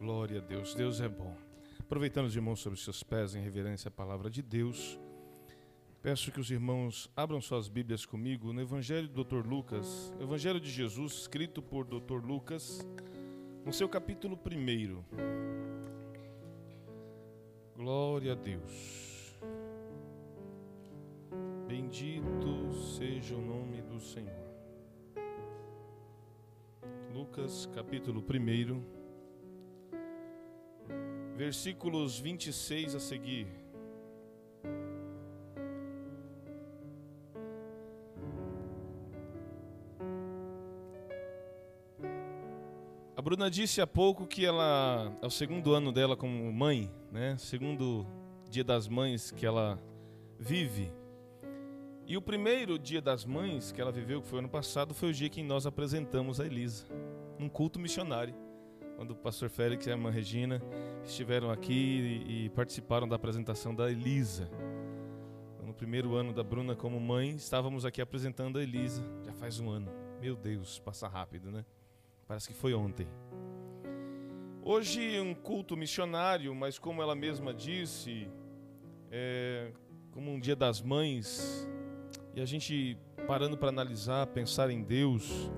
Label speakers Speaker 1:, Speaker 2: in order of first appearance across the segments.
Speaker 1: Glória a Deus, Deus é bom. Aproveitando os irmãos sobre os seus pés em reverência à palavra de Deus, peço que os irmãos abram suas Bíblias comigo no Evangelho do Dr. Lucas, Evangelho de Jesus, escrito por Dr. Lucas, no seu capítulo 1. Glória a Deus. Bendito seja o nome do Senhor. Lucas, capítulo 1 versículos 26 a seguir. A Bruna disse há pouco que ela é o segundo ano dela como mãe, né? Segundo dia das mães que ela vive. E o primeiro dia das mães que ela viveu, que foi ano passado, foi o dia que nós apresentamos a Elisa, num culto missionário quando o pastor Félix e a irmã Regina estiveram aqui e, e participaram da apresentação da Elisa. No primeiro ano da Bruna como mãe, estávamos aqui apresentando a Elisa. Já faz um ano. Meu Deus, passa rápido, né? Parece que foi ontem. Hoje um culto missionário, mas como ela mesma disse, é como um dia das mães, e a gente parando para analisar, pensar em Deus,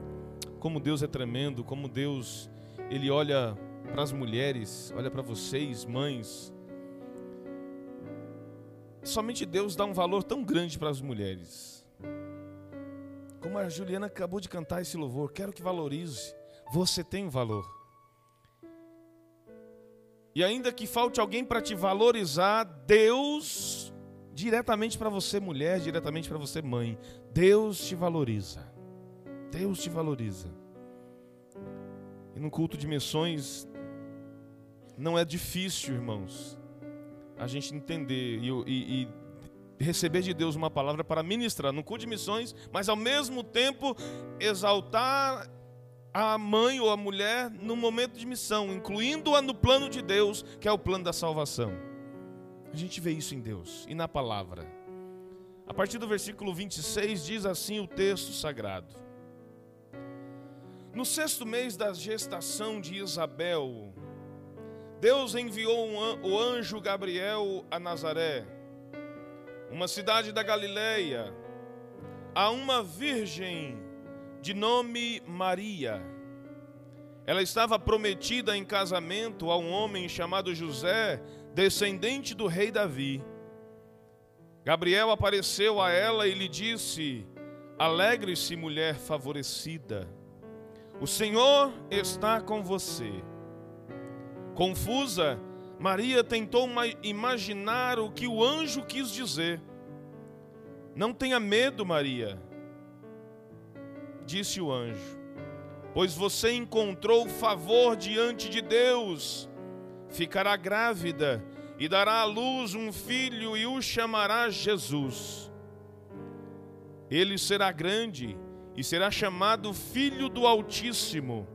Speaker 1: como Deus é tremendo, como Deus ele olha para as mulheres, olha para vocês, mães. Somente Deus dá um valor tão grande para as mulheres. Como a Juliana acabou de cantar esse louvor, quero que valorize. Você tem um valor. E ainda que falte alguém para te valorizar, Deus, diretamente para você, mulher, diretamente para você, mãe, Deus te valoriza. Deus te valoriza. No culto de missões não é difícil, irmãos, a gente entender e, e, e receber de Deus uma palavra para ministrar no culto de missões, mas ao mesmo tempo exaltar a mãe ou a mulher no momento de missão, incluindo-a no plano de Deus, que é o plano da salvação. A gente vê isso em Deus e na palavra. A partir do versículo 26 diz assim o texto sagrado: no sexto mês da gestação de Isabel, Deus enviou um, o anjo Gabriel a Nazaré, uma cidade da Galileia, a uma virgem de nome Maria. Ela estava prometida em casamento a um homem chamado José, descendente do rei Davi. Gabriel apareceu a ela e lhe disse: Alegre-se, mulher favorecida o Senhor está com você. Confusa, Maria tentou imaginar o que o anjo quis dizer. Não tenha medo, Maria, disse o anjo, pois você encontrou favor diante de Deus. Ficará grávida e dará à luz um filho e o chamará Jesus. Ele será grande e será chamado Filho do Altíssimo.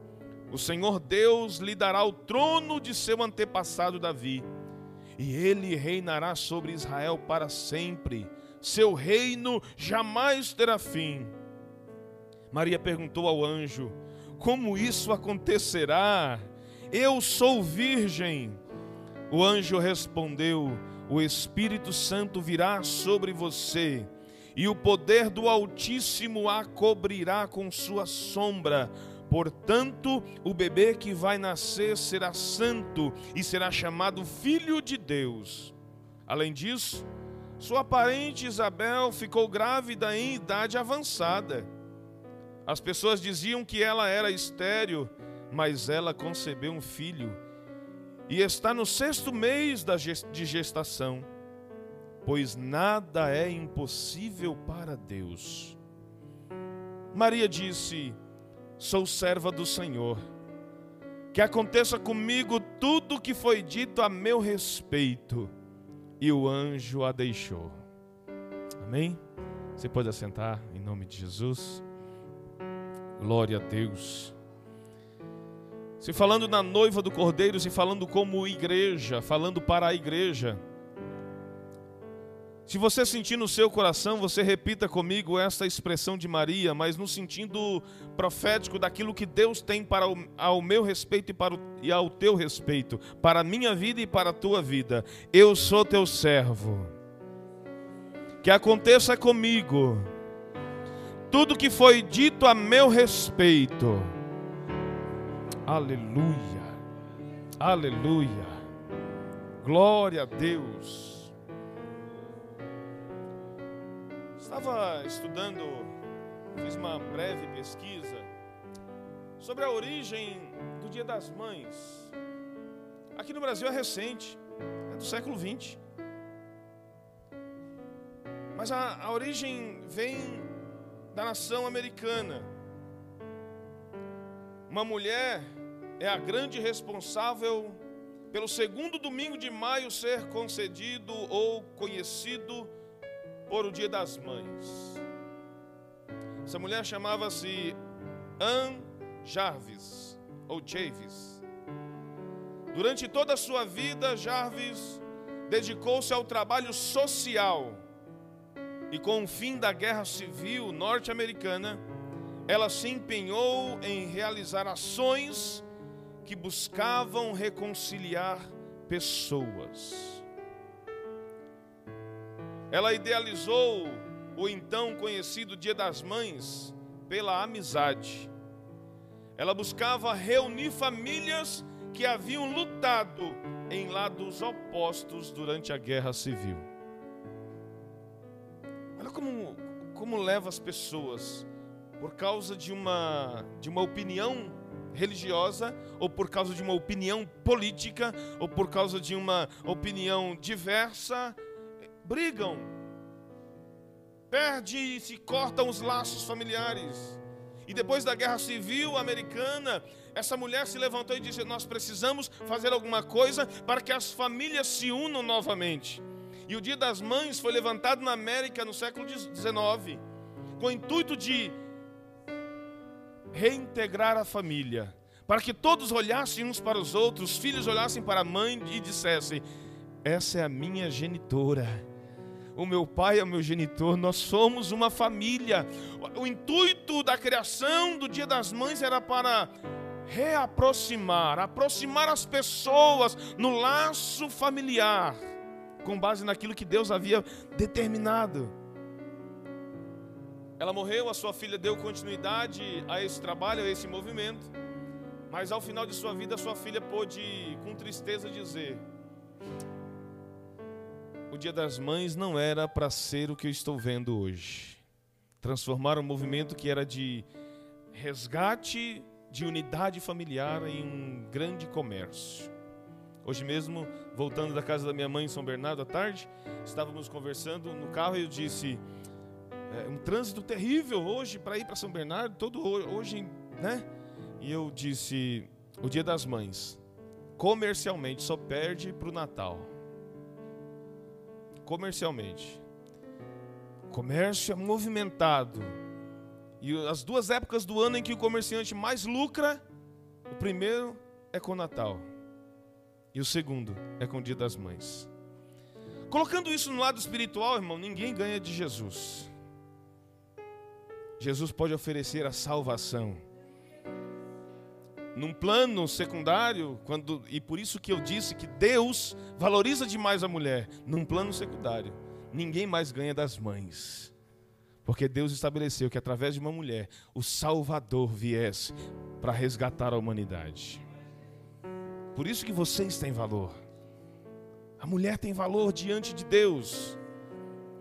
Speaker 1: O Senhor Deus lhe dará o trono de seu antepassado Davi, e ele reinará sobre Israel para sempre. Seu reino jamais terá fim. Maria perguntou ao anjo: Como isso acontecerá? Eu sou virgem. O anjo respondeu: O Espírito Santo virá sobre você e o poder do Altíssimo a cobrirá com sua sombra. Portanto, o bebê que vai nascer será santo e será chamado Filho de Deus. Além disso, sua parente Isabel ficou grávida em idade avançada. As pessoas diziam que ela era estéril, mas ela concebeu um filho e está no sexto mês de gestação pois nada é impossível para Deus. Maria disse: Sou serva do Senhor. Que aconteça comigo tudo o que foi dito a meu respeito. E o anjo a deixou. Amém? Você pode assentar em nome de Jesus. Glória a Deus. Se falando na noiva do Cordeiro, se falando como igreja, falando para a igreja. Se você sentir no seu coração, você repita comigo esta expressão de Maria, mas no sentido profético daquilo que Deus tem para o, ao meu respeito e, para o, e ao teu respeito, para a minha vida e para a tua vida. Eu sou teu servo. Que aconteça comigo tudo que foi dito a meu respeito. Aleluia. Aleluia. Glória a Deus. Estava estudando, fiz uma breve pesquisa sobre a origem do Dia das Mães. Aqui no Brasil é recente, é do século 20. Mas a, a origem vem da nação americana. Uma mulher é a grande responsável pelo segundo domingo de maio ser concedido ou conhecido por o Dia das Mães. Essa mulher chamava-se Anne Jarvis, ou Chavis. Durante toda a sua vida, Jarvis dedicou-se ao trabalho social. E com o fim da Guerra Civil norte-americana, ela se empenhou em realizar ações que buscavam reconciliar pessoas. Ela idealizou o então conhecido Dia das Mães pela amizade. Ela buscava reunir famílias que haviam lutado em lados opostos durante a guerra civil. Olha como, como leva as pessoas, por causa de uma, de uma opinião religiosa, ou por causa de uma opinião política, ou por causa de uma opinião diversa, brigam, perde e se cortam os laços familiares. E depois da guerra civil americana, essa mulher se levantou e disse: Nós precisamos fazer alguma coisa para que as famílias se unam novamente. E o Dia das Mães foi levantado na América no século XIX, com o intuito de reintegrar a família, para que todos olhassem uns para os outros, os filhos olhassem para a mãe e dissessem: Essa é a minha genitora o meu pai é o meu genitor, nós somos uma família. O intuito da criação do Dia das Mães era para reaproximar, aproximar as pessoas no laço familiar, com base naquilo que Deus havia determinado. Ela morreu, a sua filha deu continuidade a esse trabalho, a esse movimento, mas ao final de sua vida, sua filha pôde, com tristeza, dizer: o Dia das Mães não era para ser o que eu estou vendo hoje. Transformar um movimento que era de resgate de unidade familiar em um grande comércio. Hoje mesmo, voltando da casa da minha mãe em São Bernardo à tarde, estávamos conversando no carro e eu disse: é um trânsito terrível hoje para ir para São Bernardo, todo hoje, né? E eu disse: o Dia das Mães, comercialmente, só perde para o Natal comercialmente. comércio é movimentado. E as duas épocas do ano em que o comerciante mais lucra, o primeiro é com o Natal. E o segundo é com o Dia das Mães. Colocando isso no lado espiritual, irmão, ninguém ganha de Jesus. Jesus pode oferecer a salvação num plano secundário, quando e por isso que eu disse que Deus valoriza demais a mulher, num plano secundário, ninguém mais ganha das mães. Porque Deus estabeleceu que através de uma mulher o Salvador viesse para resgatar a humanidade. Por isso que vocês têm valor. A mulher tem valor diante de Deus.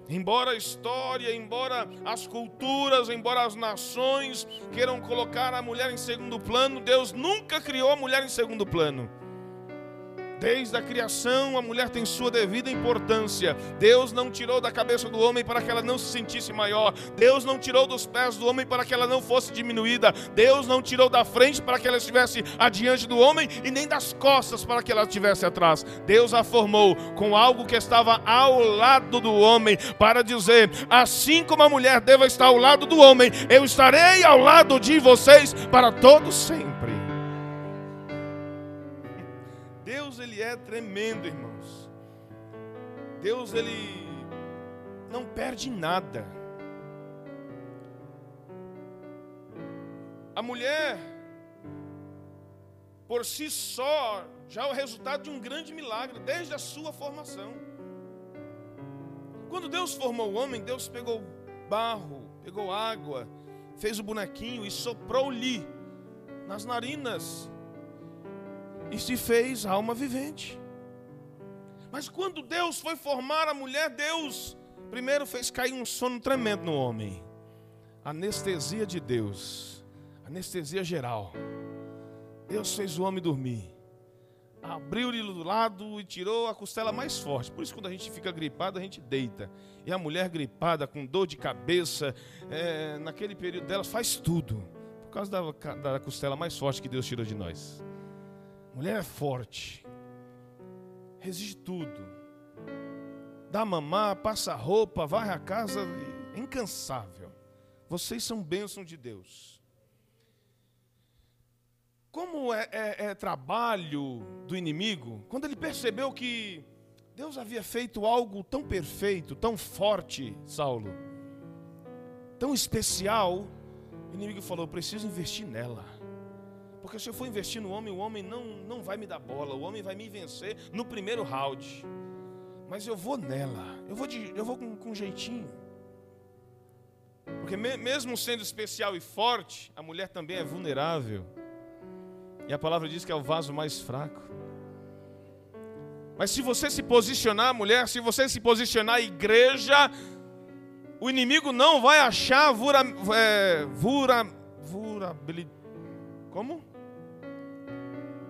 Speaker 1: Embora a história, embora as culturas, embora as nações queiram colocar a mulher em segundo plano, Deus nunca criou a mulher em segundo plano. Desde a criação, a mulher tem sua devida importância. Deus não tirou da cabeça do homem para que ela não se sentisse maior. Deus não tirou dos pés do homem para que ela não fosse diminuída. Deus não tirou da frente para que ela estivesse adiante do homem e nem das costas para que ela estivesse atrás. Deus a formou com algo que estava ao lado do homem para dizer: assim como a mulher deve estar ao lado do homem, eu estarei ao lado de vocês para todo sempre. Ele é tremendo, irmãos. Deus ele não perde nada. A mulher, por si só, já é o resultado de um grande milagre, desde a sua formação. Quando Deus formou o homem, Deus pegou barro, pegou água, fez o bonequinho e soprou-lhe nas narinas e se fez alma vivente. Mas quando Deus foi formar a mulher, Deus primeiro fez cair um sono tremendo no homem. Anestesia de Deus, anestesia geral. Deus fez o homem dormir abriu-lhe do lado e tirou a costela mais forte. Por isso, quando a gente fica gripado, a gente deita. E a mulher gripada, com dor de cabeça, é, naquele período dela, faz tudo. Por causa da, da costela mais forte que Deus tirou de nós. Mulher é forte, resiste tudo. Dá mamar, passa roupa, varre a casa, é incansável. Vocês são bênção de Deus. Como é, é, é trabalho do inimigo, quando ele percebeu que Deus havia feito algo tão perfeito, tão forte, Saulo, tão especial, o inimigo falou: preciso investir nela. Porque se eu for investir no homem, o homem não, não vai me dar bola, o homem vai me vencer no primeiro round. Mas eu vou nela, eu vou, de, eu vou com, com jeitinho. Porque me, mesmo sendo especial e forte, a mulher também é vulnerável. E a palavra diz que é o vaso mais fraco. Mas se você se posicionar, mulher, se você se posicionar, igreja, o inimigo não vai achar vura, é, vura, vura, como?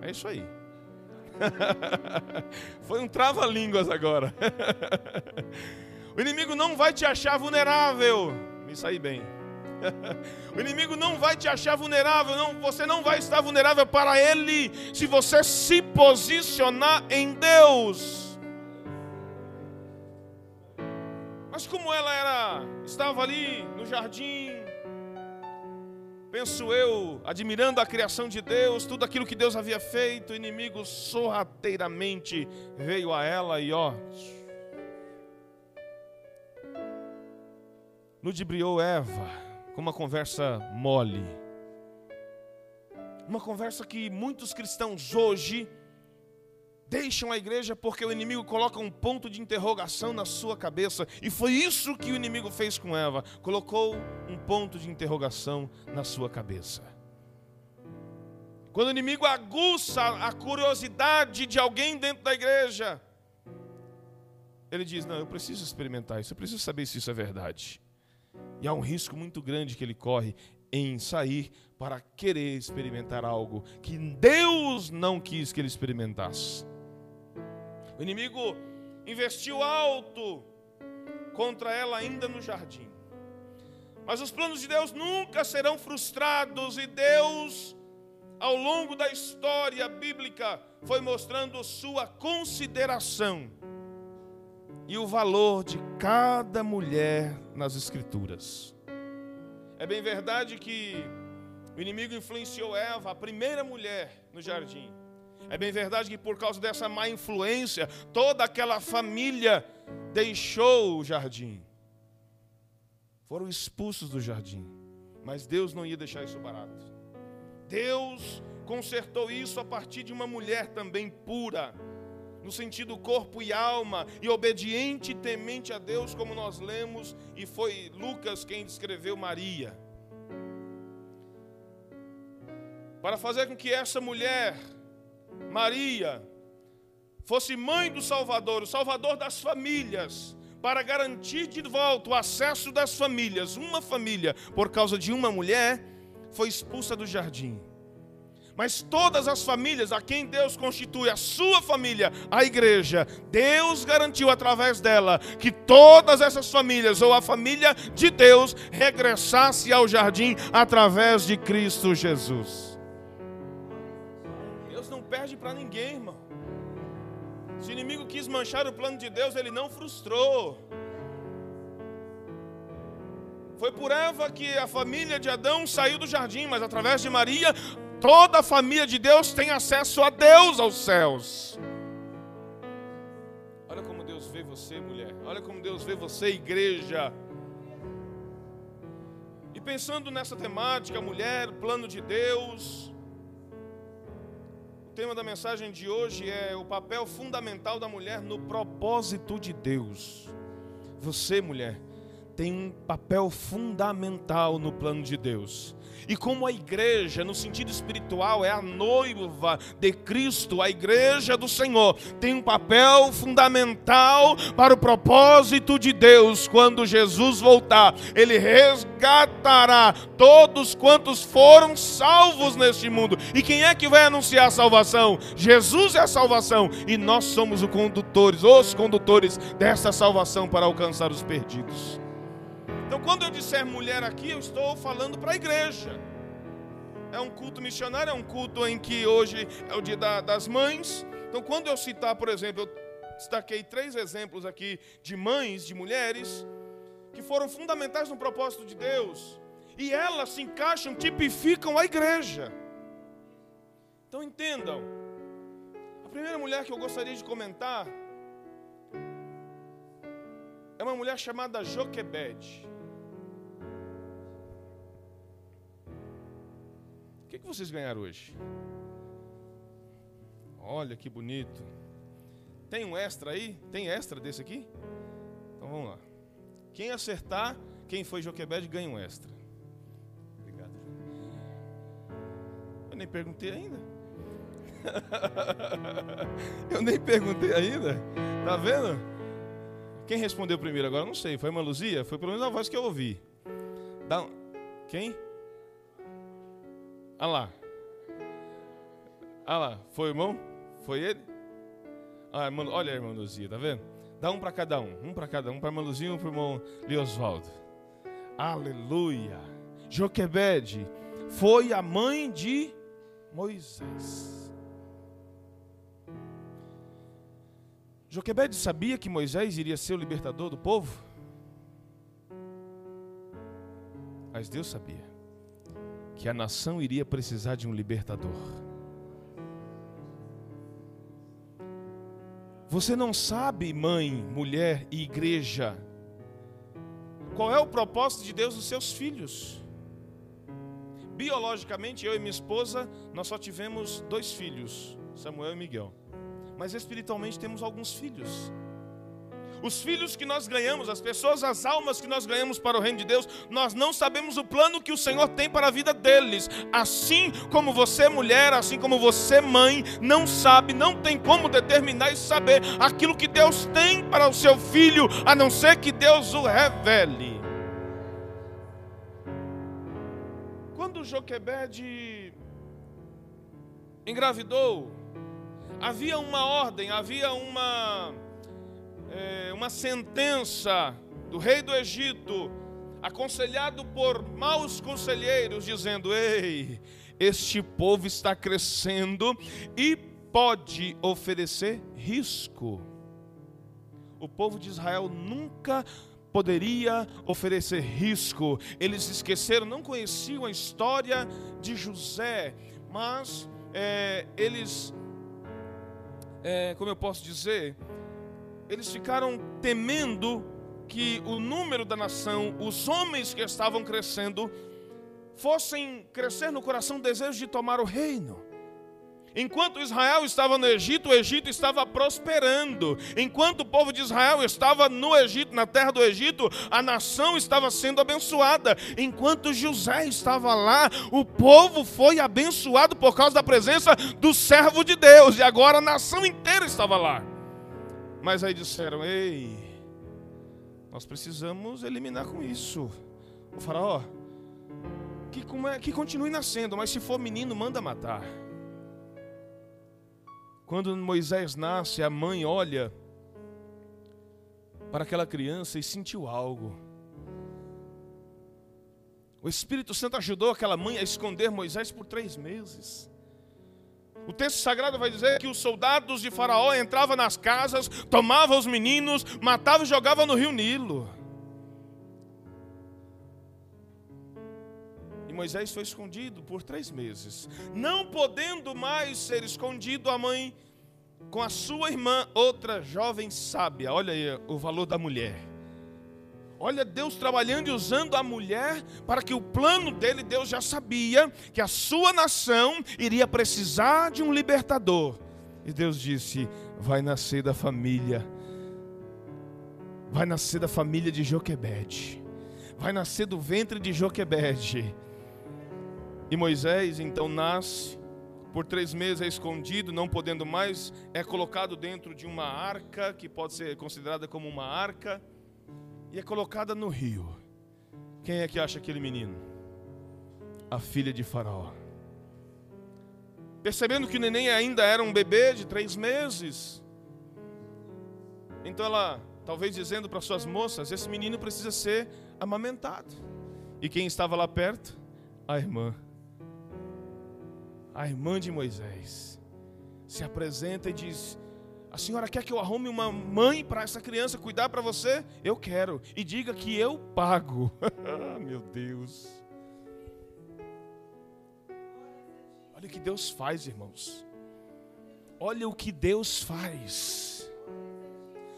Speaker 1: É isso aí. Foi um trava-línguas agora. o inimigo não vai te achar vulnerável. Me saí bem. O inimigo não vai te achar vulnerável, não, você não vai estar vulnerável para ele se você se posicionar em Deus. Mas como ela era, estava ali no jardim, penso eu, admirando a criação de Deus, tudo aquilo que Deus havia feito, o inimigo sorrateiramente veio a ela e ó, ludibriou Eva com uma conversa mole. Uma conversa que muitos cristãos hoje deixam a igreja porque o inimigo coloca um ponto de interrogação na sua cabeça. E foi isso que o inimigo fez com Eva: colocou um ponto de interrogação na sua cabeça. Quando o inimigo aguça a curiosidade de alguém dentro da igreja, ele diz: Não, eu preciso experimentar isso, eu preciso saber se isso é verdade. E há um risco muito grande que ele corre em sair para querer experimentar algo que Deus não quis que ele experimentasse. O inimigo investiu alto contra ela ainda no jardim. Mas os planos de Deus nunca serão frustrados e Deus, ao longo da história bíblica, foi mostrando sua consideração e o valor de cada mulher nas Escrituras. É bem verdade que o inimigo influenciou Eva, a primeira mulher no jardim. É bem verdade que por causa dessa má influência, toda aquela família deixou o jardim. Foram expulsos do jardim. Mas Deus não ia deixar isso barato. Deus consertou isso a partir de uma mulher também pura no sentido corpo e alma, e obediente e temente a Deus, como nós lemos, e foi Lucas quem descreveu Maria. Para fazer com que essa mulher, Maria, fosse mãe do Salvador, o Salvador das famílias, para garantir de volta o acesso das famílias, uma família, por causa de uma mulher, foi expulsa do jardim. Mas todas as famílias a quem Deus constitui a sua família, a igreja, Deus garantiu através dela que todas essas famílias, ou a família de Deus, regressasse ao jardim através de Cristo Jesus. Perde para ninguém, irmão. Se o inimigo quis manchar o plano de Deus, ele não frustrou. Foi por Eva que a família de Adão saiu do jardim, mas através de Maria, Toda a família de Deus tem acesso a Deus aos céus. Olha como Deus vê você, mulher. Olha como Deus vê você, igreja. E pensando nessa temática, mulher, plano de Deus. O tema da mensagem de hoje é o papel fundamental da mulher no propósito de Deus. Você, mulher, tem um papel fundamental no plano de Deus. E como a igreja, no sentido espiritual, é a noiva de Cristo, a igreja do Senhor, tem um papel fundamental para o propósito de Deus. Quando Jesus voltar, ele resgatará todos quantos foram salvos neste mundo. E quem é que vai anunciar a salvação? Jesus é a salvação e nós somos os condutores, os condutores dessa salvação para alcançar os perdidos. Então, quando eu disser mulher aqui, eu estou falando para a igreja. É um culto missionário, é um culto em que hoje é o dia da, das mães. Então, quando eu citar, por exemplo, eu destaquei três exemplos aqui de mães, de mulheres, que foram fundamentais no propósito de Deus. E elas se encaixam, tipificam a igreja. Então entendam. A primeira mulher que eu gostaria de comentar é uma mulher chamada Joquebede. O que, que vocês ganharam hoje? Olha que bonito. Tem um extra aí? Tem extra desse aqui? Então vamos lá. Quem acertar, quem foi Joquebed ganha um extra. Obrigado. Eu nem perguntei ainda. Eu nem perguntei ainda. Tá vendo? Quem respondeu primeiro agora? Não sei. Foi uma Luzia? Foi pelo menos a voz que eu ouvi. Dá um... Quem? Olha lá. Olha lá. Foi o irmão? Foi ele? Ah, irmão, olha a irmã Luzia, tá vendo? Dá um para cada um. Um para cada um. Para a irmã Luzia e um para o irmão Leosvaldo. Aleluia. Joquebede foi a mãe de Moisés. Joquebede sabia que Moisés iria ser o libertador do povo? Mas Deus sabia que a nação iria precisar de um libertador. Você não sabe, mãe, mulher e igreja, qual é o propósito de Deus nos seus filhos. Biologicamente, eu e minha esposa, nós só tivemos dois filhos, Samuel e Miguel. Mas espiritualmente temos alguns filhos. Os filhos que nós ganhamos, as pessoas, as almas que nós ganhamos para o reino de Deus, nós não sabemos o plano que o Senhor tem para a vida deles. Assim como você, mulher, assim como você, mãe, não sabe, não tem como determinar e saber aquilo que Deus tem para o seu filho, a não ser que Deus o revele. Quando Joquebede engravidou, havia uma ordem, havia uma é, uma sentença do rei do Egito, aconselhado por maus conselheiros, dizendo: Ei, este povo está crescendo e pode oferecer risco. O povo de Israel nunca poderia oferecer risco. Eles esqueceram, não conheciam a história de José, mas é, eles, é, como eu posso dizer, eles ficaram temendo que o número da nação, os homens que estavam crescendo, fossem crescer no coração desejo de tomar o reino. Enquanto Israel estava no Egito, o Egito estava prosperando. Enquanto o povo de Israel estava no Egito, na terra do Egito, a nação estava sendo abençoada. Enquanto José estava lá, o povo foi abençoado por causa da presença do servo de Deus. E agora a nação inteira estava lá. Mas aí disseram: Ei, nós precisamos eliminar com isso. O faraó, que, é, que continue nascendo, mas se for menino, manda matar. Quando Moisés nasce, a mãe olha para aquela criança e sentiu algo. O Espírito Santo ajudou aquela mãe a esconder Moisés por três meses. O texto sagrado vai dizer que os soldados de Faraó entravam nas casas, tomavam os meninos, matavam e jogavam no rio Nilo. E Moisés foi escondido por três meses. Não podendo mais ser escondido, a mãe com a sua irmã, outra jovem sábia. Olha aí o valor da mulher. Olha Deus trabalhando e usando a mulher para que o plano dele, Deus já sabia que a sua nação iria precisar de um libertador. E Deus disse: vai nascer da família, vai nascer da família de Joquebede, vai nascer do ventre de Joquebede. E Moisés então nasce, por três meses é escondido, não podendo mais, é colocado dentro de uma arca, que pode ser considerada como uma arca, e é colocada no rio. Quem é que acha aquele menino? A filha de Faraó. Percebendo que o neném ainda era um bebê de três meses. Então ela, talvez dizendo para suas moças: esse menino precisa ser amamentado. E quem estava lá perto? A irmã. A irmã de Moisés se apresenta e diz: A senhora quer que eu arrume uma mãe para essa criança cuidar para você? Eu quero. E diga que eu pago. Meu Deus. Olha o que Deus faz, irmãos. Olha o que Deus faz.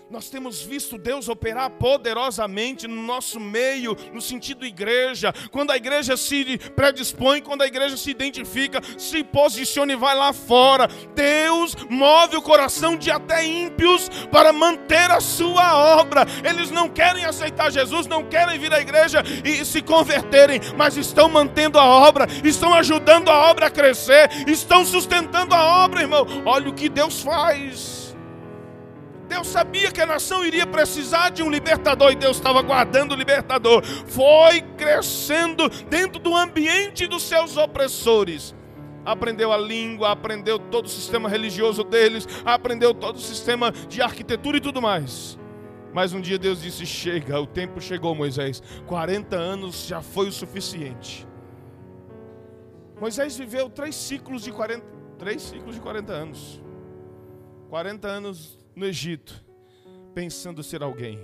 Speaker 1: Nós temos visto Deus operar poderosamente no nosso meio, no sentido igreja. Quando a igreja se predispõe, quando a igreja se identifica, se posiciona e vai lá fora. Deus move o coração de até ímpios para manter a sua obra. Eles não querem aceitar Jesus, não querem vir à igreja e se converterem, mas estão mantendo a obra, estão ajudando a obra a crescer, estão sustentando a obra, irmão. Olha o que Deus faz. Deus sabia que a nação iria precisar de um libertador e Deus estava guardando o libertador. Foi crescendo dentro do ambiente dos seus opressores. Aprendeu a língua, aprendeu todo o sistema religioso deles, aprendeu todo o sistema de arquitetura e tudo mais. Mas um dia Deus disse: Chega, o tempo chegou, Moisés. 40 anos já foi o suficiente. Moisés viveu três ciclos de 40, três ciclos de 40 anos. 40 anos no Egito, pensando ser alguém.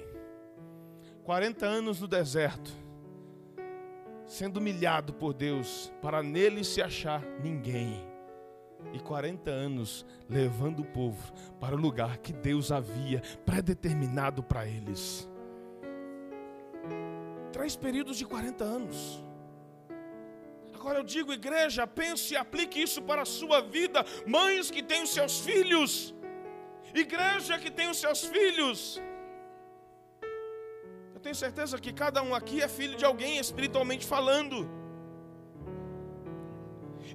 Speaker 1: 40 anos no deserto, sendo humilhado por Deus, para nele se achar ninguém. E 40 anos levando o povo para o lugar que Deus havia predeterminado para eles. Três períodos de 40 anos. Agora eu digo, igreja, pense e aplique isso para a sua vida. Mães que têm os seus filhos, Igreja que tem os seus filhos. Eu tenho certeza que cada um aqui é filho de alguém espiritualmente falando.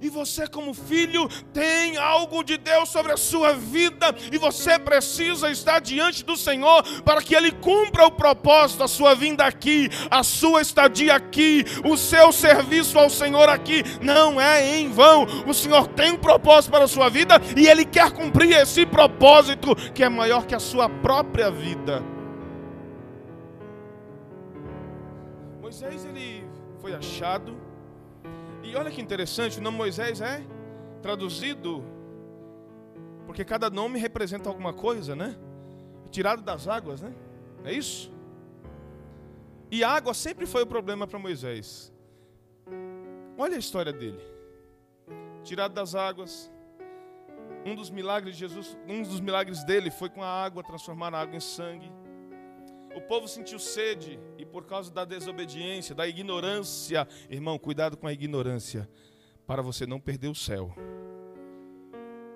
Speaker 1: E você, como filho, tem algo de Deus sobre a sua vida, e você precisa estar diante do Senhor para que Ele cumpra o propósito da sua vinda aqui, a sua estadia aqui, o seu serviço ao Senhor aqui. Não é em vão. O Senhor tem um propósito para a sua vida e Ele quer cumprir esse propósito que é maior que a sua própria vida. Moisés, ele foi achado e olha que interessante, o nome Moisés é traduzido, porque cada nome representa alguma coisa, né? Tirado das águas, né? É isso? E a água sempre foi o problema para Moisés. Olha a história dele. Tirado das águas. Um dos milagres de Jesus, um dos milagres dele foi com a água transformar a água em sangue. O povo sentiu sede e por causa da desobediência, da ignorância, irmão, cuidado com a ignorância, para você não perder o céu.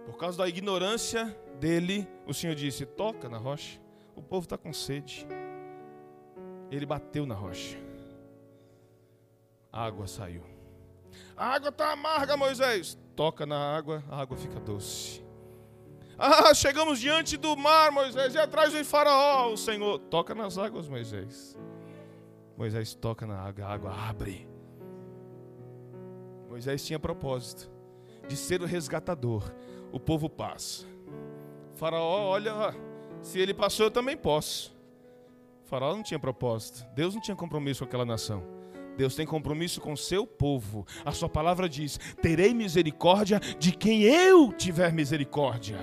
Speaker 1: Por causa da ignorância dele, o Senhor disse: toca na rocha. O povo está com sede. Ele bateu na rocha. A água saiu. A água está amarga, Moisés. Toca na água, a água fica doce. Ah, chegamos diante do mar, Moisés, e atrás vem Faraó. O Senhor toca nas águas, Moisés. Moisés toca na água, a água abre. Moisés tinha propósito de ser o resgatador. O povo passa. Faraó, olha, se ele passou, eu também posso. faraó não tinha propósito. Deus não tinha compromisso com aquela nação. Deus tem compromisso com o seu povo. A sua palavra diz: terei misericórdia de quem eu tiver misericórdia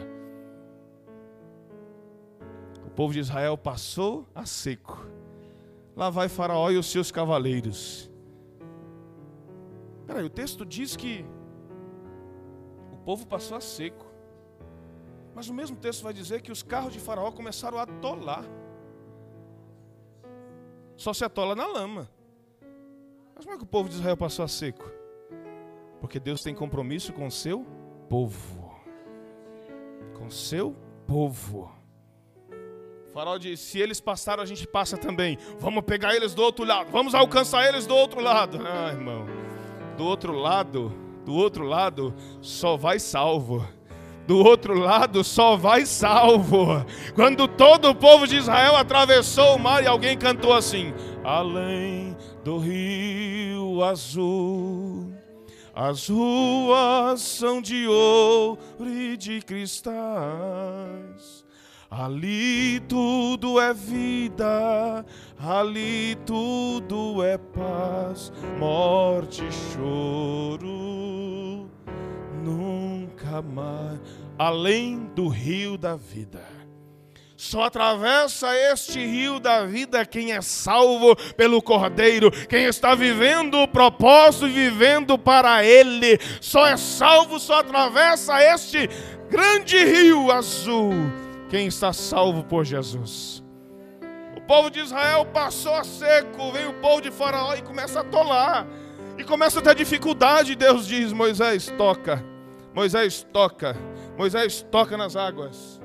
Speaker 1: povo de Israel passou a seco. Lá vai Faraó e os seus cavaleiros. Peraí, o texto diz que o povo passou a seco. Mas o mesmo texto vai dizer que os carros de Faraó começaram a atolar. Só se atola na lama. Mas como é que o povo de Israel passou a seco? Porque Deus tem compromisso com o seu povo. Com o seu povo. Farol disse: se eles passaram, a gente passa também. Vamos pegar eles do outro lado. Vamos alcançar eles do outro lado. Ah, irmão. Do outro lado, do outro lado, só vai salvo do outro lado só vai salvo. Quando todo o povo de Israel atravessou o mar e alguém cantou assim: Além do rio azul, as ruas são de ouro e de cristais. Ali tudo é vida, ali tudo é paz, morte e choro. Nunca mais além do rio da vida. Só atravessa este rio da vida quem é salvo pelo Cordeiro, quem está vivendo o propósito e vivendo para Ele. Só é salvo, só atravessa este grande rio azul quem está salvo por Jesus. O povo de Israel passou a seco, vem o povo de Faraó e começa a tolar. E começa a ter dificuldade. Deus diz: Moisés, toca. Moisés, toca. Moisés toca nas águas.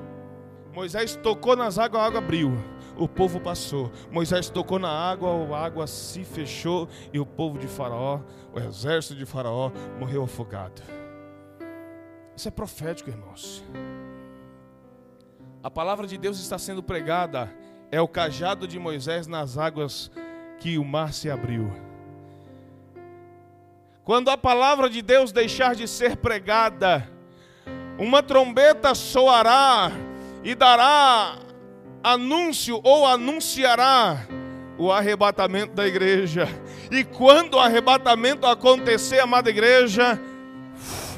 Speaker 1: Moisés tocou nas águas, a água abriu. O povo passou. Moisés tocou na água, a água se fechou e o povo de Faraó, o exército de Faraó, morreu afogado. Isso é profético, irmãos. A palavra de Deus está sendo pregada. É o cajado de Moisés nas águas que o mar se abriu. Quando a palavra de Deus deixar de ser pregada, uma trombeta soará e dará anúncio ou anunciará o arrebatamento da igreja. E quando o arrebatamento acontecer, amada igreja,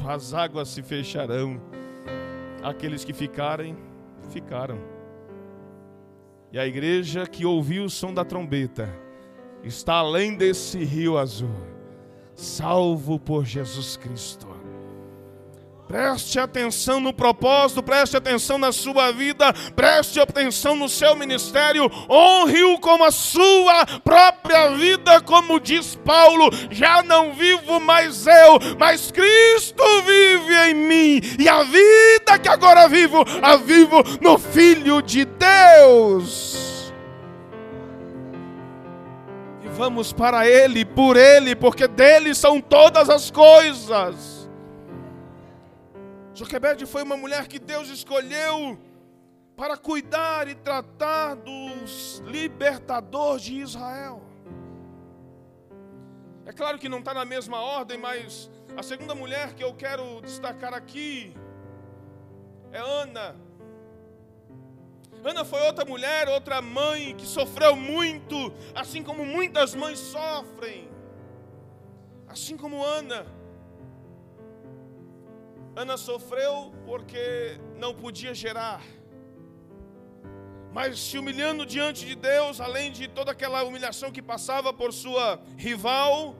Speaker 1: as águas se fecharão. Aqueles que ficarem, ficaram. E a igreja que ouviu o som da trombeta está além desse rio azul, salvo por Jesus Cristo. Preste atenção no propósito, preste atenção na sua vida, preste atenção no seu ministério, honre-o como a sua própria vida, como diz Paulo: já não vivo mais eu, mas Cristo vive em mim, e a vida que agora vivo, a vivo no Filho de Deus. E vamos para Ele, por Ele, porque dele são todas as coisas. Joquebede foi uma mulher que Deus escolheu para cuidar e tratar dos libertadores de Israel. É claro que não está na mesma ordem, mas a segunda mulher que eu quero destacar aqui é Ana. Ana foi outra mulher, outra mãe que sofreu muito, assim como muitas mães sofrem. Assim como Ana. Ana sofreu porque não podia gerar. Mas se humilhando diante de Deus, além de toda aquela humilhação que passava por sua rival,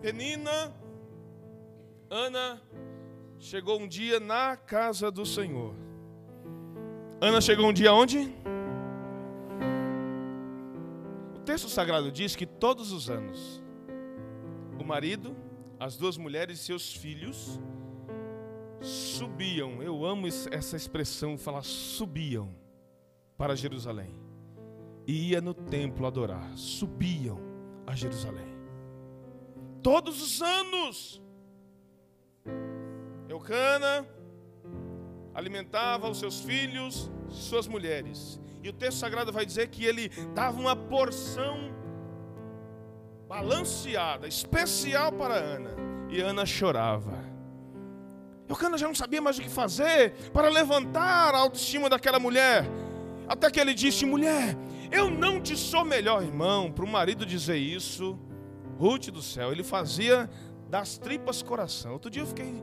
Speaker 1: Penina, Ana chegou um dia na casa do Senhor. Ana chegou um dia onde? O texto sagrado diz que todos os anos, o marido, as duas mulheres e seus filhos subiam. Eu amo essa expressão, falar subiam para Jerusalém. E ia no templo adorar. Subiam a Jerusalém. Todos os anos. Eucana alimentava os seus filhos, suas mulheres. E o texto sagrado vai dizer que ele dava uma porção balanceada, especial para Ana. E Ana chorava. Eucana já não sabia mais o que fazer para levantar a autoestima daquela mulher. Até que ele disse: Mulher, eu não te sou melhor, irmão. Para o marido dizer isso, Ruth do céu, ele fazia das tripas coração. Outro dia eu fiquei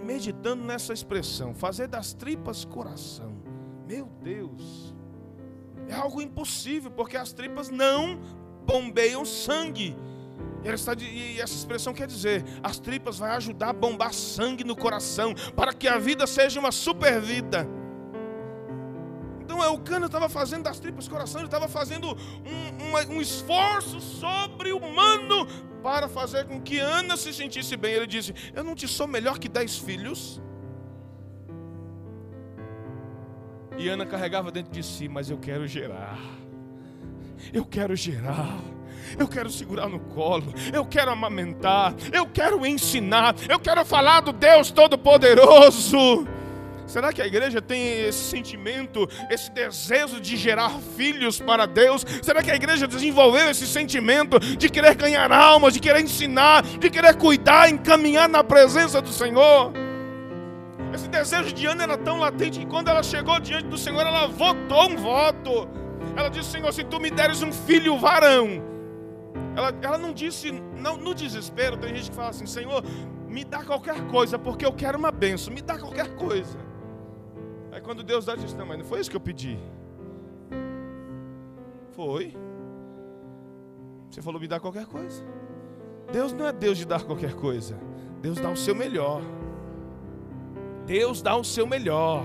Speaker 1: meditando nessa expressão: fazer das tripas coração. Meu Deus, é algo impossível, porque as tripas não bombeiam sangue e essa expressão quer dizer: as tripas vai ajudar a bombar sangue no coração, para que a vida seja uma super vida. Então Eucana estava fazendo das tripas coração, ele estava fazendo um, um, um esforço sobre-humano para fazer com que Ana se sentisse bem. Ele disse: Eu não te sou melhor que dez filhos. E Ana carregava dentro de si, mas eu quero gerar. Eu quero gerar. Eu quero segurar no colo, eu quero amamentar, eu quero ensinar, eu quero falar do Deus Todo-Poderoso. Será que a igreja tem esse sentimento, esse desejo de gerar filhos para Deus? Será que a igreja desenvolveu esse sentimento de querer ganhar almas, de querer ensinar, de querer cuidar, encaminhar na presença do Senhor? Esse desejo de Ana era tão latente que quando ela chegou diante do Senhor, ela votou um voto. Ela disse: Senhor, se tu me deres um filho varão. Ela, ela não disse, não, no desespero, tem gente que fala assim: Senhor, me dá qualquer coisa, porque eu quero uma benção, me dá qualquer coisa. Aí quando Deus dá, diz: Não, mas não foi isso que eu pedi. Foi. Você falou: Me dá qualquer coisa. Deus não é Deus de dar qualquer coisa. Deus dá o seu melhor. Deus dá o seu melhor.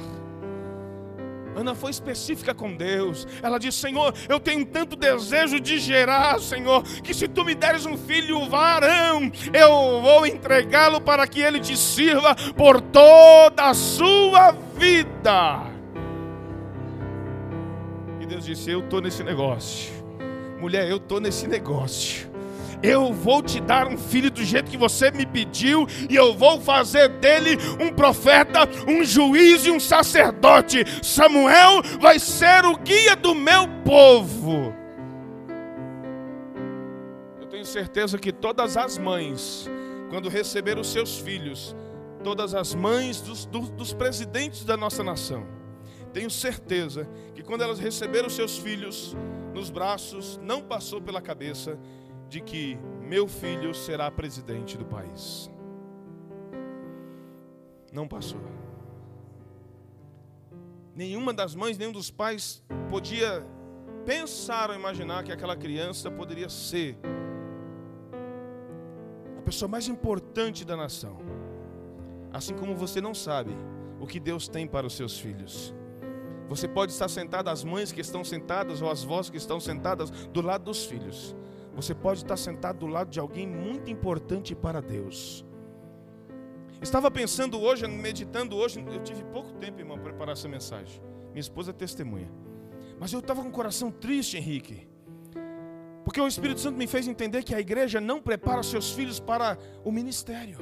Speaker 1: Ana foi específica com Deus. Ela disse: Senhor, eu tenho tanto desejo de gerar, Senhor, que se tu me deres um filho varão, eu vou entregá-lo para que ele te sirva por toda a sua vida. E Deus disse: Eu estou nesse negócio. Mulher, eu estou nesse negócio eu vou te dar um filho do jeito que você me pediu, e eu vou fazer dele um profeta, um juiz e um sacerdote. Samuel vai ser o guia do meu povo. Eu tenho certeza que todas as mães, quando receberam os seus filhos, todas as mães dos, dos, dos presidentes da nossa nação, tenho certeza que quando elas receberam os seus filhos nos braços, não passou pela cabeça de que meu filho será presidente do país. Não passou. Nenhuma das mães, nenhum dos pais podia pensar ou imaginar que aquela criança poderia ser a pessoa mais importante da nação. Assim como você não sabe o que Deus tem para os seus filhos. Você pode estar sentado, as mães que estão sentadas ou as vós que estão sentadas do lado dos filhos. Você pode estar sentado do lado de alguém muito importante para Deus. Estava pensando hoje, meditando hoje, eu tive pouco tempo, irmão, para preparar essa mensagem. Minha esposa é testemunha. Mas eu estava com o coração triste, Henrique. Porque o Espírito Santo me fez entender que a igreja não prepara seus filhos para o ministério.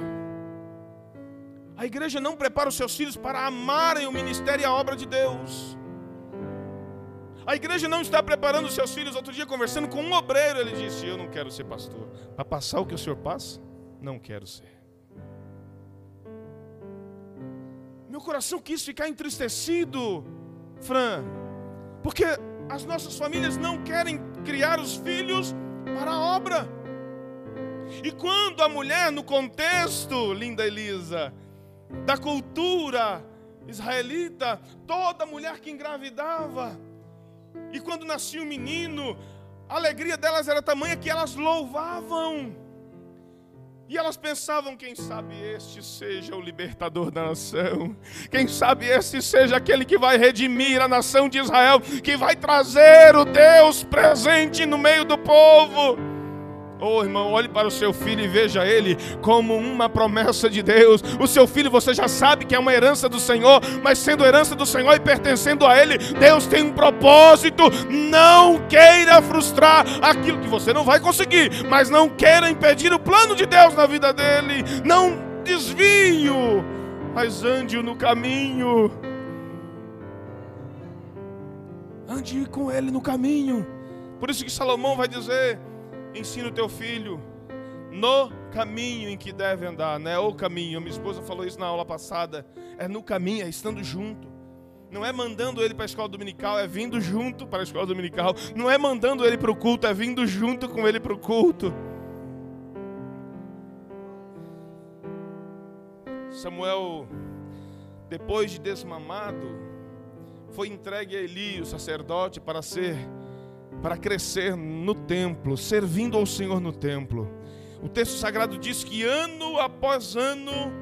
Speaker 1: A igreja não prepara os seus filhos para amarem o ministério e a obra de Deus. A igreja não está preparando seus filhos. Outro dia, conversando com um obreiro, ele disse: Eu não quero ser pastor. Para passar o que o senhor passa, não quero ser. Meu coração quis ficar entristecido, Fran, porque as nossas famílias não querem criar os filhos para a obra. E quando a mulher, no contexto, linda Elisa, da cultura israelita, toda mulher que engravidava, e quando nascia um menino, a alegria delas era tamanha que elas louvavam. E elas pensavam, quem sabe este seja o libertador da nação. Quem sabe este seja aquele que vai redimir a nação de Israel, que vai trazer o Deus presente no meio do povo. Oh, irmão, olhe para o seu filho e veja ele como uma promessa de Deus. O seu filho você já sabe que é uma herança do Senhor, mas sendo herança do Senhor e pertencendo a ele, Deus tem um propósito. Não queira frustrar aquilo que você não vai conseguir, mas não queira impedir o plano de Deus na vida dele. Não desvio, mas ande no caminho. Ande com ele no caminho. Por isso que Salomão vai dizer: Ensina o teu filho no caminho em que deve andar, não é o caminho. Minha esposa falou isso na aula passada. É no caminho, é estando junto. Não é mandando ele para a escola dominical, é vindo junto para a escola dominical. Não é mandando ele para o culto, é vindo junto com ele para o culto. Samuel, depois de desmamado, foi entregue a Eli, o sacerdote, para ser para crescer no templo, servindo ao Senhor no templo. O texto sagrado diz que ano após ano,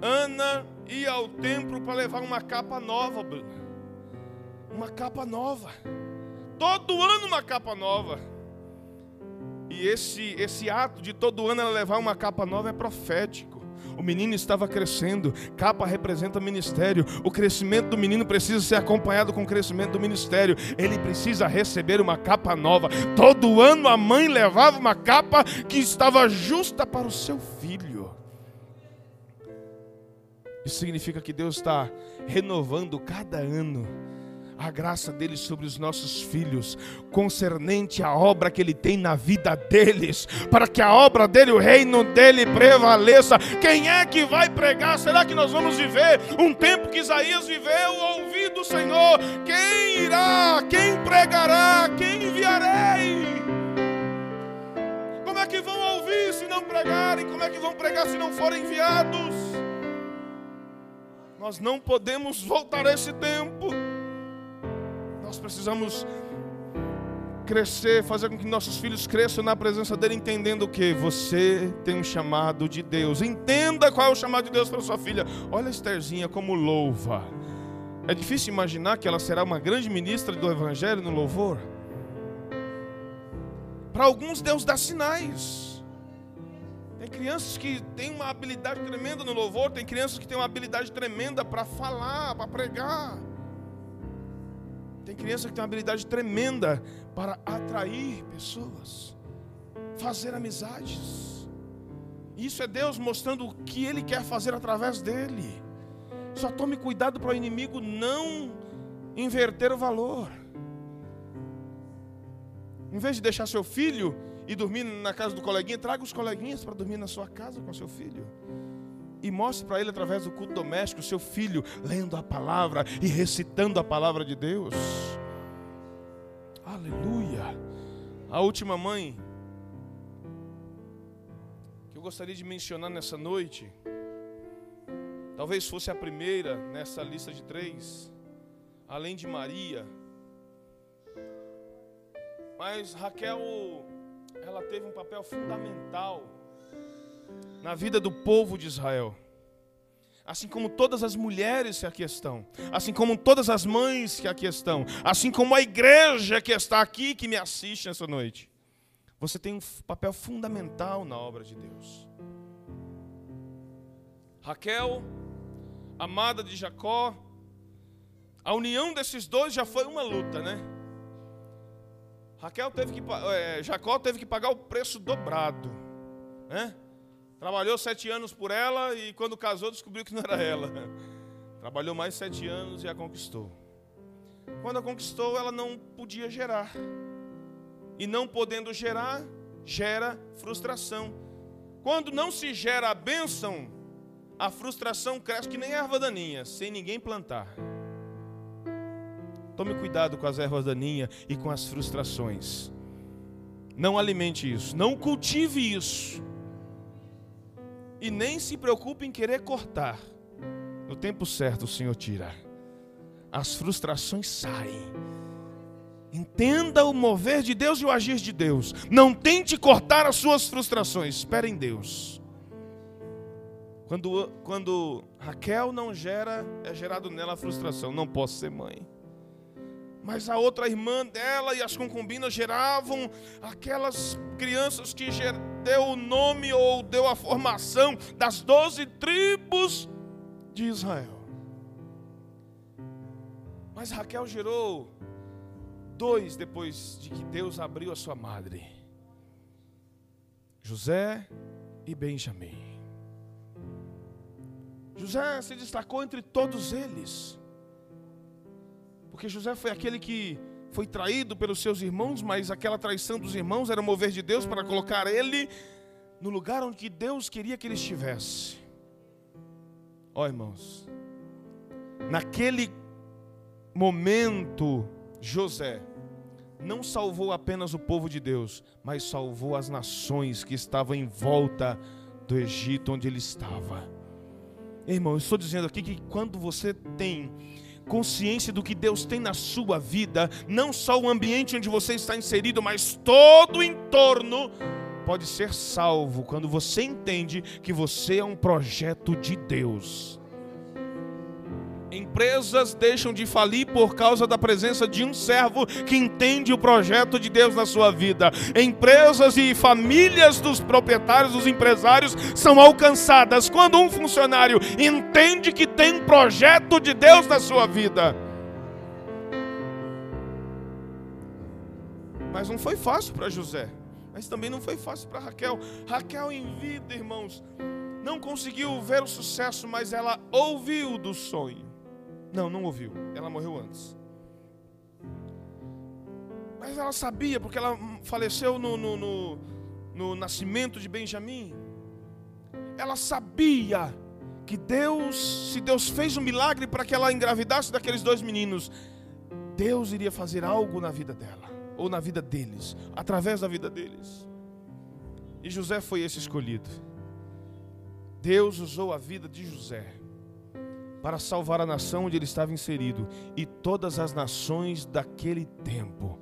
Speaker 1: Ana ia ao templo para levar uma capa nova, uma capa nova. Todo ano uma capa nova. E esse, esse ato de todo ano ela levar uma capa nova é profético. O menino estava crescendo, capa representa ministério. O crescimento do menino precisa ser acompanhado com o crescimento do ministério. Ele precisa receber uma capa nova. Todo ano a mãe levava uma capa que estava justa para o seu filho. Isso significa que Deus está renovando cada ano a graça dele sobre os nossos filhos, concernente à obra que ele tem na vida deles, para que a obra dele, o reino dele prevaleça. Quem é que vai pregar? Será que nós vamos viver um tempo que Isaías viveu, ouvir do Senhor? Quem irá? Quem pregará? Quem enviarei? Como é que vão ouvir se não pregarem? Como é que vão pregar se não forem enviados? Nós não podemos voltar a esse tempo. Nós precisamos crescer, fazer com que nossos filhos cresçam na presença dele, entendendo que você tem um chamado de Deus. Entenda qual é o chamado de Deus para sua filha. Olha a Estherzinha como louva. É difícil imaginar que ela será uma grande ministra do Evangelho no louvor. Para alguns, Deus dá sinais. Tem crianças que têm uma habilidade tremenda no louvor, tem crianças que têm uma habilidade tremenda para falar, para pregar. Tem criança que tem uma habilidade tremenda para atrair pessoas, fazer amizades. Isso é Deus mostrando o que Ele quer fazer através dele. Só tome cuidado para o inimigo não inverter o valor. Em vez de deixar seu filho e dormir na casa do coleguinha, traga os coleguinhas para dormir na sua casa com seu filho e mostre para ele através do culto doméstico, seu filho lendo a palavra e recitando a palavra de Deus. Aleluia. A última mãe que eu gostaria de mencionar nessa noite, talvez fosse a primeira nessa lista de três, além de Maria. Mas Raquel, ela teve um papel fundamental na vida do povo de Israel. Assim como todas as mulheres que aqui estão, assim como todas as mães que aqui estão, assim como a igreja que está aqui, que me assiste nessa noite, você tem um papel fundamental na obra de Deus. Raquel, amada de Jacó, a união desses dois já foi uma luta, né? Raquel teve que, é, Jacó teve que pagar o preço dobrado, né? Trabalhou sete anos por ela e quando casou descobriu que não era ela. Trabalhou mais sete anos e a conquistou. Quando a conquistou, ela não podia gerar. E não podendo gerar, gera frustração. Quando não se gera a bênção, a frustração cresce que nem erva daninha, sem ninguém plantar. Tome cuidado com as ervas daninhas e com as frustrações. Não alimente isso, não cultive isso. E nem se preocupe em querer cortar. No tempo certo o Senhor tira. As frustrações saem. Entenda o mover de Deus e o agir de Deus. Não tente cortar as suas frustrações. Espere em Deus. Quando, quando Raquel não gera, é gerado nela a frustração. Não posso ser mãe. Mas a outra irmã dela e as concubinas geravam aquelas crianças que deu o nome ou deu a formação das doze tribos de Israel. Mas Raquel gerou dois depois de que Deus abriu a sua madre: José e Benjamim. José se destacou entre todos eles. Porque José foi aquele que foi traído pelos seus irmãos, mas aquela traição dos irmãos era mover de Deus para colocar ele no lugar onde Deus queria que ele estivesse. Ó oh, irmãos, naquele momento, José não salvou apenas o povo de Deus, mas salvou as nações que estavam em volta do Egito onde ele estava. Irmão, eu estou dizendo aqui que quando você tem consciência do que Deus tem na sua vida, não só o ambiente onde você está inserido, mas todo o entorno pode ser salvo quando você entende que você é um projeto de Deus. Empresas deixam de falir por causa da presença de um servo que entende o projeto de Deus na sua vida. Empresas e famílias dos proprietários, dos empresários, são alcançadas quando um funcionário entende que tem um projeto de Deus na sua vida. Mas não foi fácil para José, mas também não foi fácil para Raquel. Raquel em vida, irmãos, não conseguiu ver o sucesso, mas ela ouviu do sonho. Não, não ouviu. Ela morreu antes. Mas ela sabia, porque ela faleceu no, no, no, no nascimento de Benjamim. Ela sabia que Deus, se Deus fez um milagre para que ela engravidasse daqueles dois meninos, Deus iria fazer algo na vida dela, ou na vida deles, através da vida deles. E José foi esse escolhido. Deus usou a vida de José para salvar a nação onde ele estava inserido e todas as nações daquele tempo,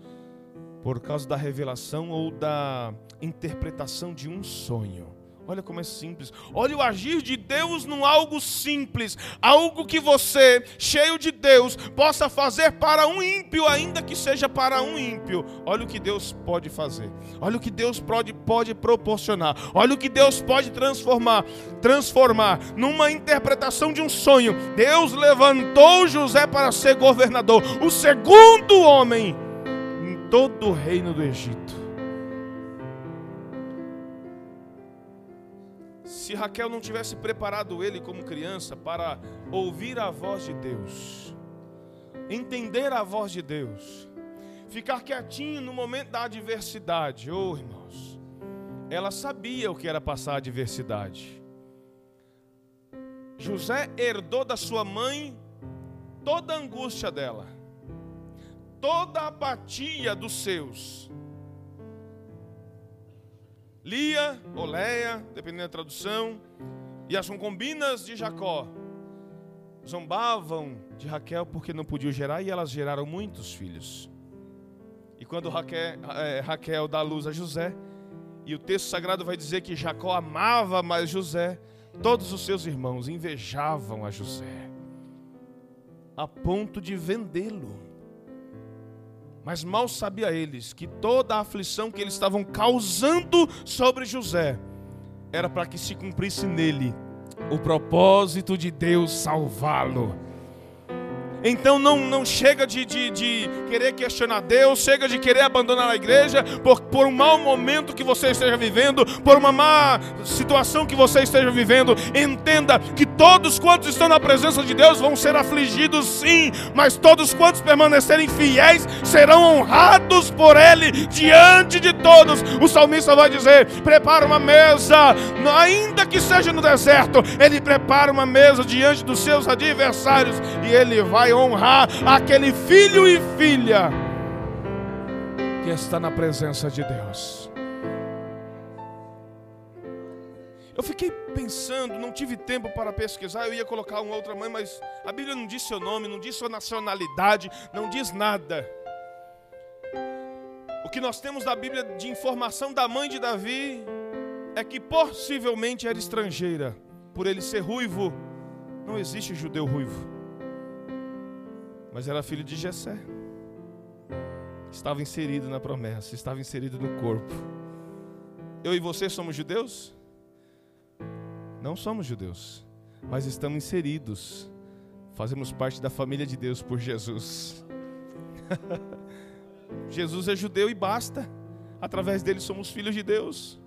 Speaker 1: por causa da revelação ou da interpretação de um sonho. Olha como é simples. Olha o agir de Deus num algo simples. Algo que você, cheio de Deus, possa fazer para um ímpio, ainda que seja para um ímpio. Olha o que Deus pode fazer. Olha o que Deus pode, pode proporcionar. Olha o que Deus pode transformar. Transformar numa interpretação de um sonho. Deus levantou José para ser governador. O segundo homem em todo o reino do Egito. Se Raquel não tivesse preparado ele como criança para ouvir a voz de Deus, entender a voz de Deus, ficar quietinho no momento da adversidade, oh irmãos, ela sabia o que era passar a adversidade. José herdou da sua mãe toda a angústia dela, toda a apatia dos seus. Lia ou Leia, dependendo da tradução, e as concubinas de Jacó zombavam de Raquel porque não podiam gerar e elas geraram muitos filhos. E quando Raquel, é, Raquel dá luz a José, e o texto sagrado vai dizer que Jacó amava mais José, todos os seus irmãos invejavam a José, a ponto de vendê-lo. Mas mal sabia eles que toda a aflição que eles estavam causando sobre José era para que se cumprisse nele o propósito de Deus salvá-lo. Então não, não chega de, de, de, querer questionar Deus, chega de querer abandonar a igreja por, por um mau momento que você esteja vivendo, por uma má situação que você esteja vivendo. Entenda que todos quantos estão na presença de Deus vão ser afligidos, sim, mas todos quantos permanecerem fiéis serão honrados por Ele diante de todos. O salmista vai dizer: prepara uma mesa, ainda que seja no deserto, Ele prepara uma mesa diante dos seus adversários e Ele vai honrar aquele filho e filha que está na presença de Deus. Eu fiquei pensando, não tive tempo para pesquisar, eu ia colocar uma outra mãe, mas a Bíblia não diz seu nome, não diz sua nacionalidade, não diz nada. Que nós temos da Bíblia de informação da mãe de Davi é que possivelmente era estrangeira, por ele ser ruivo. Não existe judeu ruivo mas era filho de Jessé. Estava inserido na promessa, estava inserido no corpo. Eu e você somos judeus? Não somos judeus, mas estamos inseridos. Fazemos parte da família de Deus por Jesus. Jesus é judeu e basta. Através dele somos filhos de Deus.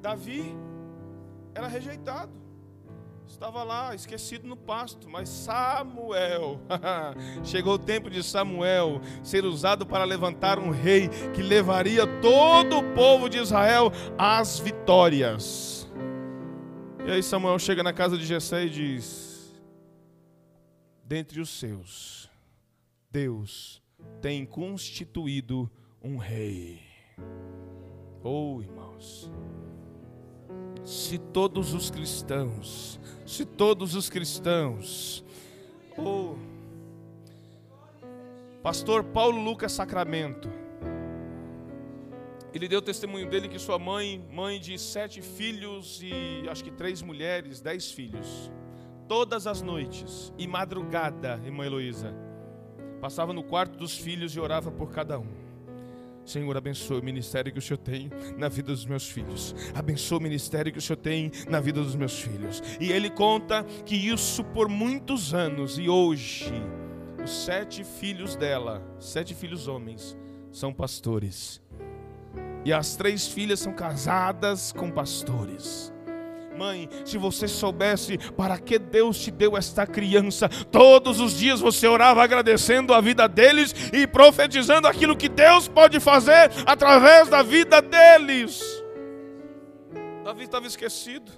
Speaker 1: Davi era rejeitado. Estava lá, esquecido no pasto, mas Samuel, chegou o tempo de Samuel ser usado para levantar um rei que levaria todo o povo de Israel às vitórias. E aí Samuel chega na casa de Jessé e diz: Dentre os seus, Deus tem constituído um rei. Oh, irmãos, se todos os cristãos se todos os cristãos, o pastor Paulo Lucas Sacramento, ele deu testemunho dele que sua mãe, mãe de sete filhos e acho que três mulheres, dez filhos, todas as noites e madrugada, irmã Heloísa, passava no quarto dos filhos e orava por cada um. Senhor, abençoe o ministério que o Senhor tem na vida dos meus filhos. Abençoe o ministério que o Senhor tem na vida dos meus filhos. E ele conta que isso por muitos anos e hoje os sete filhos dela, sete filhos homens, são pastores. E as três filhas são casadas com pastores. Mãe, se você soubesse para que Deus te deu esta criança, todos os dias você orava agradecendo a vida deles e profetizando aquilo que Deus pode fazer através da vida deles. Davi estava esquecido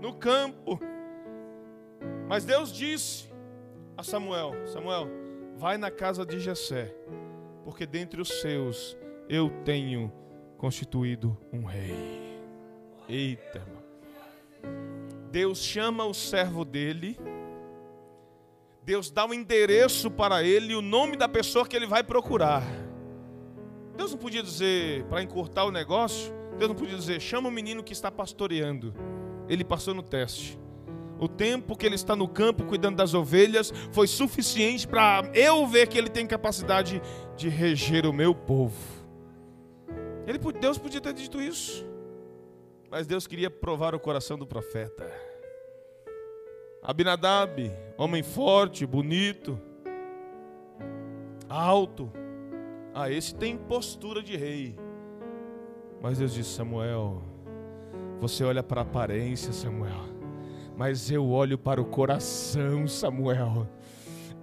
Speaker 1: no campo, mas Deus disse a Samuel: Samuel, vai na casa de Jessé, porque dentre os seus eu tenho constituído um rei. Eita. Deus chama o servo dele, Deus dá o um endereço para ele e o nome da pessoa que ele vai procurar. Deus não podia dizer, para encurtar o negócio, Deus não podia dizer, chama o menino que está pastoreando. Ele passou no teste. O tempo que ele está no campo cuidando das ovelhas foi suficiente para eu ver que ele tem capacidade de reger o meu povo. Ele, Deus podia ter dito isso. Mas Deus queria provar o coração do profeta. Abinadab, homem forte, bonito, alto. Ah, esse tem postura de rei. Mas Deus disse: Samuel, você olha para a aparência, Samuel, mas eu olho para o coração, Samuel.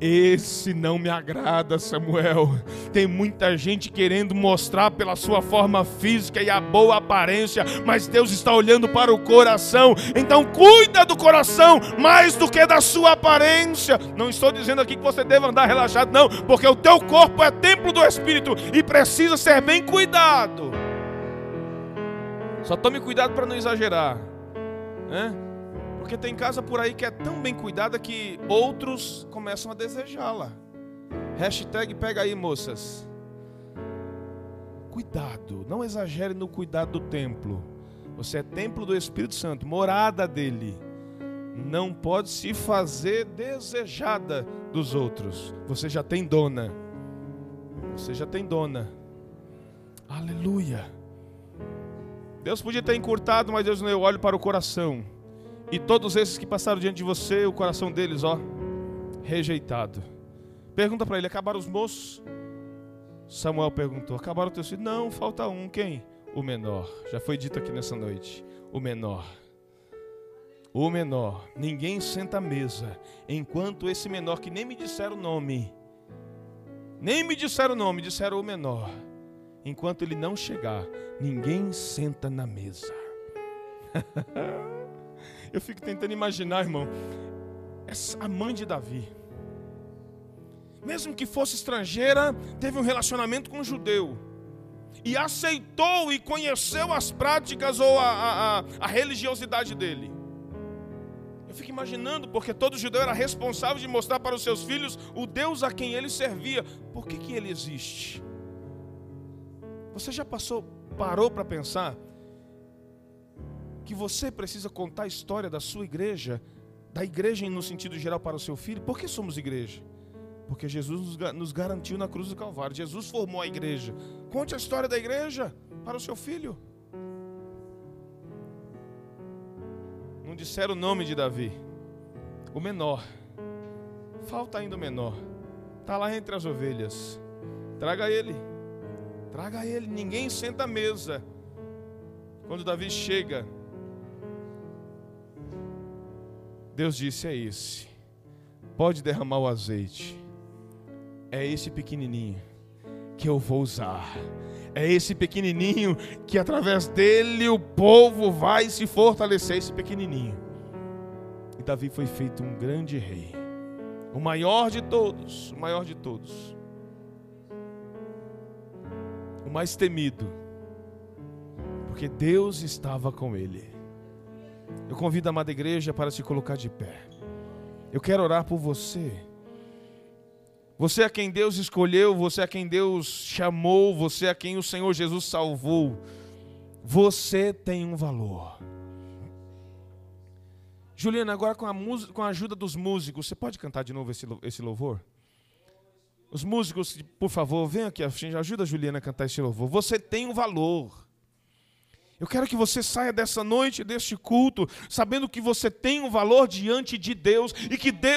Speaker 1: Esse não me agrada, Samuel. Tem muita gente querendo mostrar pela sua forma física e a boa aparência, mas Deus está olhando para o coração. Então cuida do coração mais do que da sua aparência. Não estou dizendo aqui que você deve andar relaxado, não, porque o teu corpo é templo do Espírito e precisa ser bem cuidado. Só tome cuidado para não exagerar. Né? Porque tem casa por aí que é tão bem cuidada que outros começam a desejá-la. Hashtag pega aí, moças. Cuidado, não exagere no cuidado do templo. Você é templo do Espírito Santo, morada dele. Não pode se fazer desejada dos outros. Você já tem dona. Você já tem dona. Aleluia. Deus podia ter encurtado, mas Deus não, eu olho para o coração. E todos esses que passaram diante de você, o coração deles, ó, rejeitado. Pergunta para ele: acabaram os moços? Samuel perguntou: acabaram os teus filhos? Não, falta um. Quem? O menor. Já foi dito aqui nessa noite. O menor. O menor. Ninguém senta à mesa enquanto esse menor, que nem me disseram o nome, nem me disseram o nome, disseram o menor. Enquanto ele não chegar, ninguém senta na mesa. Eu fico tentando imaginar, irmão, essa, a mãe de Davi. Mesmo que fosse estrangeira, teve um relacionamento com um judeu. E aceitou e conheceu as práticas ou a, a, a, religiosidade dele. Eu fico imaginando, porque todo judeu era responsável de mostrar para os seus filhos o Deus a quem ele servia. Por que, que ele existe? Você já passou, parou para pensar que você precisa contar a história da sua igreja, da igreja no sentido geral para o seu filho. Por que somos igreja? Porque Jesus nos garantiu na cruz do Calvário. Jesus formou a igreja. Conte a história da igreja para o seu filho. Não disseram o nome de Davi. O menor. Falta ainda o menor. Está lá entre as ovelhas. Traga ele. Traga ele. Ninguém senta à mesa. Quando Davi chega, Deus disse: É esse. Pode derramar o azeite. É esse pequenininho que eu vou usar. É esse pequenininho que através dele o povo vai se fortalecer. Esse pequenininho. E Davi foi feito um grande rei. O maior de todos. O maior de todos. O mais temido. Porque Deus estava com ele. Eu convido a amada igreja para se colocar de pé. Eu quero orar por você. Você é quem Deus escolheu, você é quem Deus chamou, você é quem o Senhor Jesus salvou. Você tem um valor. Juliana, agora com a, com a ajuda dos músicos, você pode cantar de novo esse, esse louvor? Os músicos, por favor, venham aqui, ajuda a Juliana a cantar esse louvor. Você tem um valor. Eu quero que você saia dessa noite, deste culto, sabendo que você tem um valor diante de Deus e que Deus